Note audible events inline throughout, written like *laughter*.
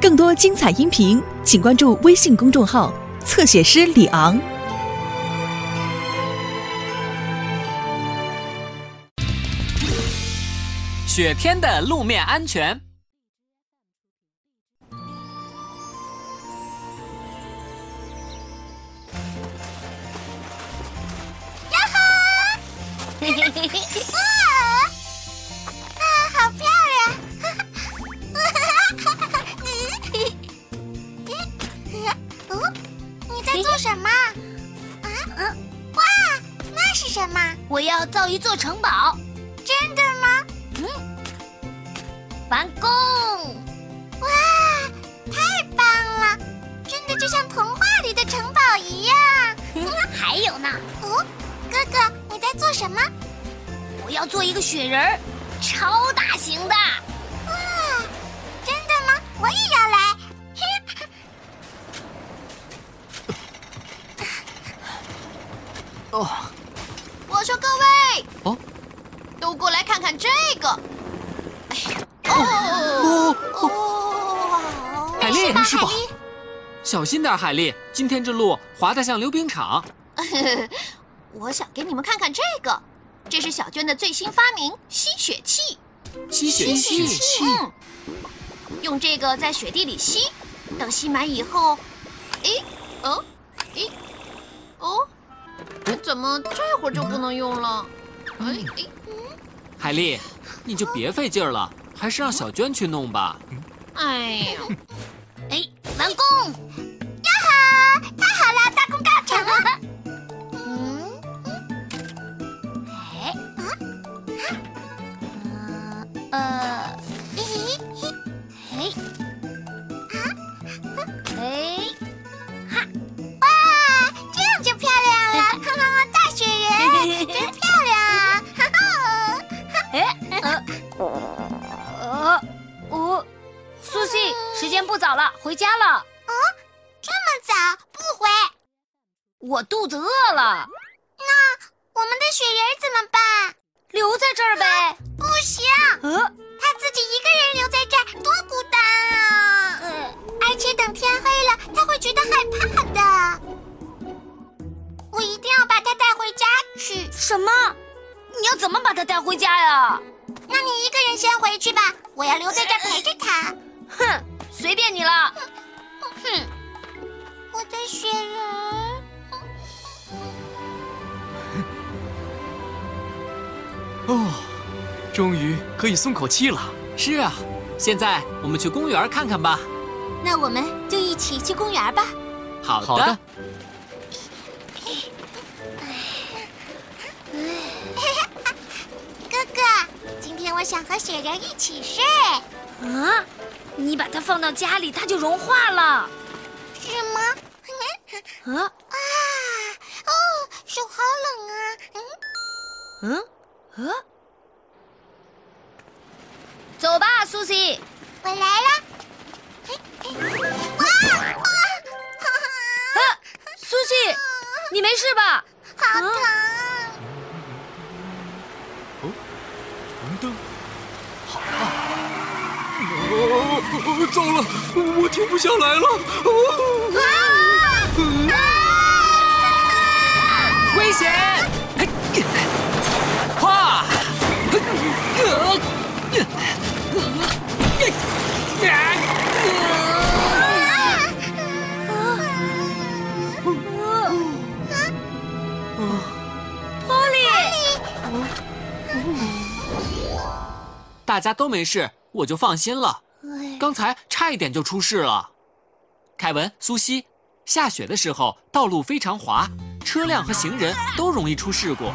更多精彩音频，请关注微信公众号“侧写师李昂”。雪天的路面安全。嘿嘿 *laughs* 我要造一座城堡。真的吗？嗯。完工！哇，太棒了！真的就像童话里的城堡一样。*laughs* 还有呢。哦，哥哥，你在做什么？我要做一个雪人儿，超大型的。说各位，哦，都过来看看这个。哎哦哦，海丽，没事吧？小心点，海丽，今天这路滑得像溜冰场。我想给你们看看这个，这是小娟的最新发明——吸雪器。吸雪器，嗯，用这个在雪地里吸，等吸满以后，哎，哦，哎，哦，怎么这会儿就不能用了？哎哎，海丽，你就别费劲了，还是让小娟去弄吧。哎呀，*laughs* 哎，完工！回家了。嗯，这么早不回，我肚子饿了，那我们的雪人怎么办？留在这儿呗。不行，呃，他自己一个人留在这儿多孤单啊！呃，而且等天黑了，他会觉得害怕的。我一定要把他带回家去。什么？你要怎么把他带回家呀？那你一个人先回去吧，我要留在这儿陪着他。哼，随便你了。哼，我的雪人，*laughs* 哦，终于可以松口气了。是啊，现在我们去公园看看吧。那我们就一起去公园吧。好的。好的 *laughs* 哥哥，今天我想和雪人一起睡，啊，你把它放到家里，它就融化了。是吗？啊，啊，哦，手好冷啊！嗯，嗯，啊，走吧，苏西。我来了。哎哎，哇哇！啊，苏西，你没事吧？好疼！红灯，好啊！哦，糟了，我停不下来了！哦，危险！嘿哗！波利，大家都没事，我就放心了。刚才差一点就出事了。凯文、苏西，下雪的时候道路非常滑，车辆和行人都容易出事故。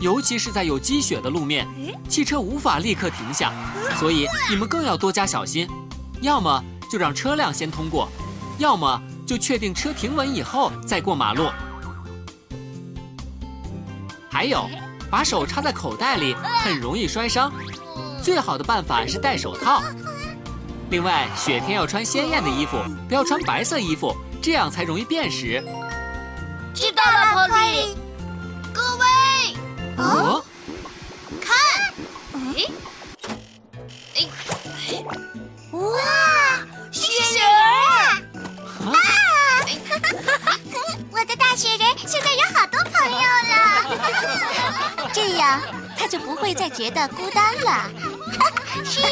尤其是在有积雪的路面，汽车无法立刻停下，所以你们更要多加小心。要么就让车辆先通过，要么就确定车停稳以后再过马路。还有，把手插在口袋里很容易摔伤，最好的办法是戴手套。另外，雪天要穿鲜艳的衣服，不要穿白色衣服，这样才容易辨识。知道了，波利。各位，哦，看，哎，哎，哇，雪人啊！啊！我的大雪人现在有好多朋友了，*laughs* 这样他就不会再觉得孤单了。*laughs* 是呀。